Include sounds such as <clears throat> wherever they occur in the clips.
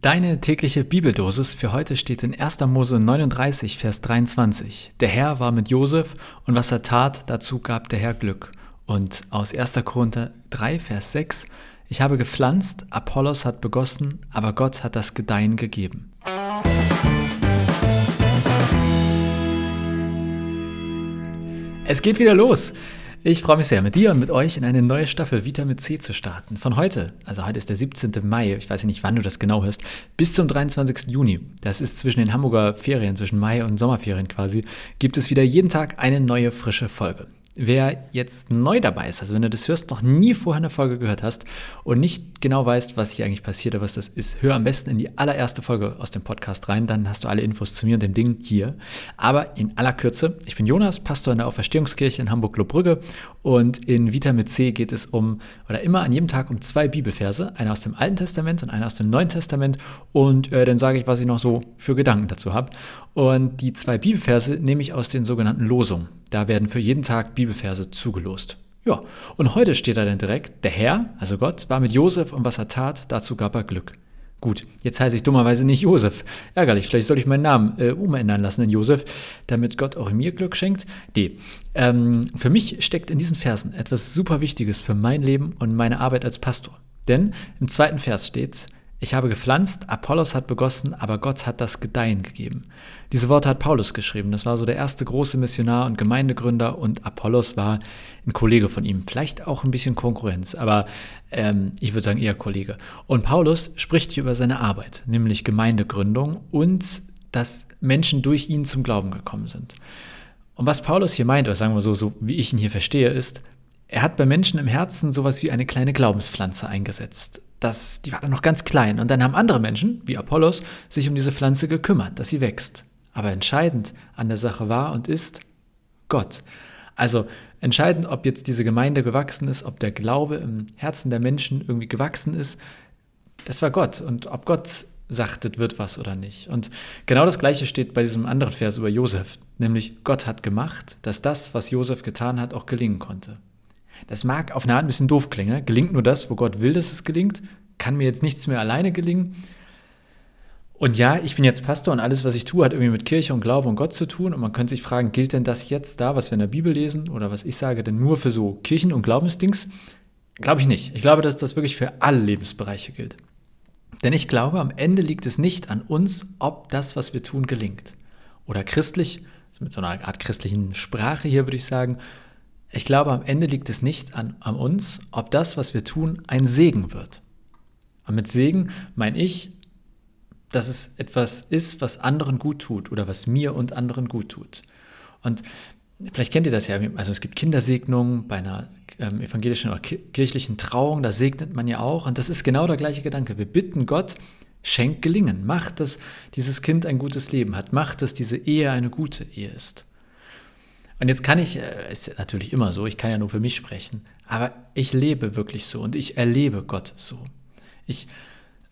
Deine tägliche Bibeldosis für heute steht in 1. Mose 39, Vers 23. Der Herr war mit Josef und was er tat, dazu gab der Herr Glück. Und aus 1. Korinther 3, Vers 6. Ich habe gepflanzt, Apollos hat begossen, aber Gott hat das Gedeihen gegeben. Es geht wieder los. Ich freue mich sehr, mit dir und mit euch in eine neue Staffel Vita mit C zu starten. Von heute, also heute ist der 17. Mai, ich weiß nicht, wann du das genau hörst, bis zum 23. Juni, das ist zwischen den Hamburger Ferien, zwischen Mai und Sommerferien quasi, gibt es wieder jeden Tag eine neue frische Folge. Wer jetzt neu dabei ist, also wenn du das hörst, noch nie vorher eine Folge gehört hast und nicht genau weißt, was hier eigentlich passiert oder was das ist, hör am besten in die allererste Folge aus dem Podcast rein, dann hast du alle Infos zu mir und dem Ding hier. Aber in aller Kürze, ich bin Jonas, Pastor in der Auferstehungskirche in Hamburg-Lobrügge und in Vita mit C geht es um, oder immer an jedem Tag um zwei Bibelverse, einer aus dem Alten Testament und einer aus dem Neuen Testament und äh, dann sage ich, was ich noch so für Gedanken dazu habe. Und die zwei Bibelverse nehme ich aus den sogenannten Losungen. Da werden für jeden Tag Bibelverse zugelost. Ja, und heute steht da dann direkt, der Herr, also Gott, war mit Josef und was er tat, dazu gab er Glück. Gut, jetzt heiße ich dummerweise nicht Josef. Ärgerlich, vielleicht soll ich meinen Namen äh, umändern lassen in Josef, damit Gott auch mir Glück schenkt. Nee, ähm, für mich steckt in diesen Versen etwas super Wichtiges für mein Leben und meine Arbeit als Pastor. Denn im zweiten Vers steht, ich habe gepflanzt, Apollos hat begossen, aber Gott hat das Gedeihen gegeben. Diese Worte hat Paulus geschrieben. Das war so der erste große Missionar und Gemeindegründer und Apollos war ein Kollege von ihm. Vielleicht auch ein bisschen Konkurrenz, aber ähm, ich würde sagen eher Kollege. Und Paulus spricht hier über seine Arbeit, nämlich Gemeindegründung und dass Menschen durch ihn zum Glauben gekommen sind. Und was Paulus hier meint, oder sagen wir so, so wie ich ihn hier verstehe, ist, er hat bei Menschen im Herzen sowas wie eine kleine Glaubenspflanze eingesetzt das, die war dann noch ganz klein. Und dann haben andere Menschen, wie Apollos, sich um diese Pflanze gekümmert, dass sie wächst. Aber entscheidend an der Sache war und ist Gott. Also entscheidend, ob jetzt diese Gemeinde gewachsen ist, ob der Glaube im Herzen der Menschen irgendwie gewachsen ist, das war Gott. Und ob Gott sagt, wird was oder nicht. Und genau das Gleiche steht bei diesem anderen Vers über Josef, nämlich Gott hat gemacht, dass das, was Josef getan hat, auch gelingen konnte. Das mag auf eine Art ein bisschen doof klingen. Ne? Gelingt nur das, wo Gott will, dass es gelingt? Kann mir jetzt nichts mehr alleine gelingen? Und ja, ich bin jetzt Pastor und alles, was ich tue, hat irgendwie mit Kirche und Glaube und Gott zu tun. Und man könnte sich fragen, gilt denn das jetzt da, was wir in der Bibel lesen oder was ich sage, denn nur für so Kirchen- und Glaubensdings? Glaube ich nicht. Ich glaube, dass das wirklich für alle Lebensbereiche gilt. Denn ich glaube, am Ende liegt es nicht an uns, ob das, was wir tun, gelingt. Oder christlich, mit so einer Art christlichen Sprache hier würde ich sagen, ich glaube, am Ende liegt es nicht an, an uns, ob das, was wir tun, ein Segen wird. Und mit Segen meine ich, dass es etwas ist, was anderen gut tut oder was mir und anderen gut tut. Und vielleicht kennt ihr das ja, also es gibt Kindersegnungen bei einer ähm, evangelischen oder kirchlichen Trauung, da segnet man ja auch. Und das ist genau der gleiche Gedanke. Wir bitten Gott, schenkt Gelingen, macht, dass dieses Kind ein gutes Leben hat, macht, dass diese Ehe eine gute Ehe ist. Und jetzt kann ich, äh, ist natürlich immer so, ich kann ja nur für mich sprechen, aber ich lebe wirklich so und ich erlebe Gott so. Ich,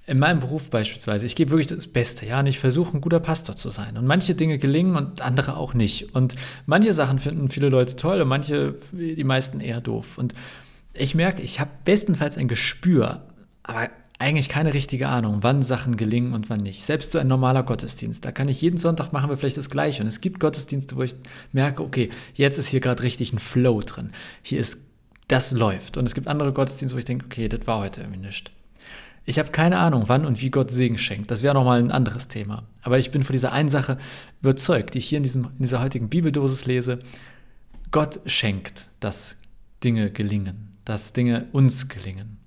in meinem Beruf beispielsweise, ich gebe wirklich das Beste, ja, und ich versuche ein guter Pastor zu sein. Und manche Dinge gelingen und andere auch nicht. Und manche Sachen finden viele Leute toll und manche, die meisten eher doof. Und ich merke, ich habe bestenfalls ein Gespür, aber eigentlich keine richtige Ahnung, wann Sachen gelingen und wann nicht. Selbst so ein normaler Gottesdienst, da kann ich jeden Sonntag machen wir vielleicht das Gleiche. Und es gibt Gottesdienste, wo ich merke, okay, jetzt ist hier gerade richtig ein Flow drin. Hier ist, das läuft. Und es gibt andere Gottesdienste, wo ich denke, okay, das war heute irgendwie nicht. Ich habe keine Ahnung, wann und wie Gott Segen schenkt. Das wäre nochmal ein anderes Thema. Aber ich bin von dieser einen Sache überzeugt, die ich hier in, diesem, in dieser heutigen Bibeldosis lese. Gott schenkt, dass Dinge gelingen, dass Dinge uns gelingen.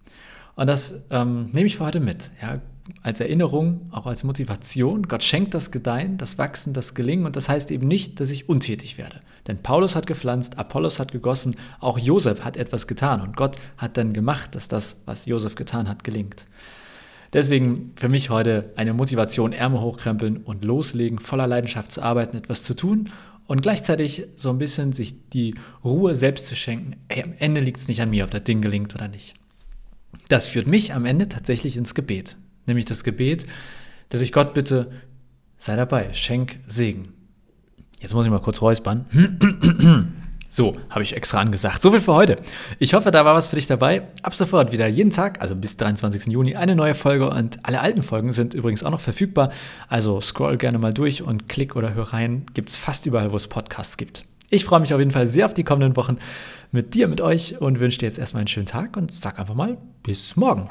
Und das ähm, nehme ich für heute mit. Ja, als Erinnerung, auch als Motivation. Gott schenkt das Gedeihen, das Wachsen, das Gelingen. Und das heißt eben nicht, dass ich untätig werde. Denn Paulus hat gepflanzt, Apollos hat gegossen, auch Josef hat etwas getan. Und Gott hat dann gemacht, dass das, was Josef getan hat, gelingt. Deswegen für mich heute eine Motivation, Ärmel hochkrempeln und loslegen, voller Leidenschaft zu arbeiten, etwas zu tun und gleichzeitig so ein bisschen sich die Ruhe selbst zu schenken. Ey, am Ende liegt es nicht an mir, ob das Ding gelingt oder nicht. Das führt mich am Ende tatsächlich ins Gebet. Nämlich das Gebet, dass ich Gott bitte, sei dabei, schenk Segen. Jetzt muss ich mal kurz räuspern. <clears throat> So, habe ich extra angesagt. So viel für heute. Ich hoffe, da war was für dich dabei. Ab sofort wieder jeden Tag, also bis 23. Juni, eine neue Folge und alle alten Folgen sind übrigens auch noch verfügbar. Also scroll gerne mal durch und klick oder hör rein. Gibt es fast überall, wo es Podcasts gibt. Ich freue mich auf jeden Fall sehr auf die kommenden Wochen mit dir, mit euch und wünsche dir jetzt erstmal einen schönen Tag und sag einfach mal bis morgen.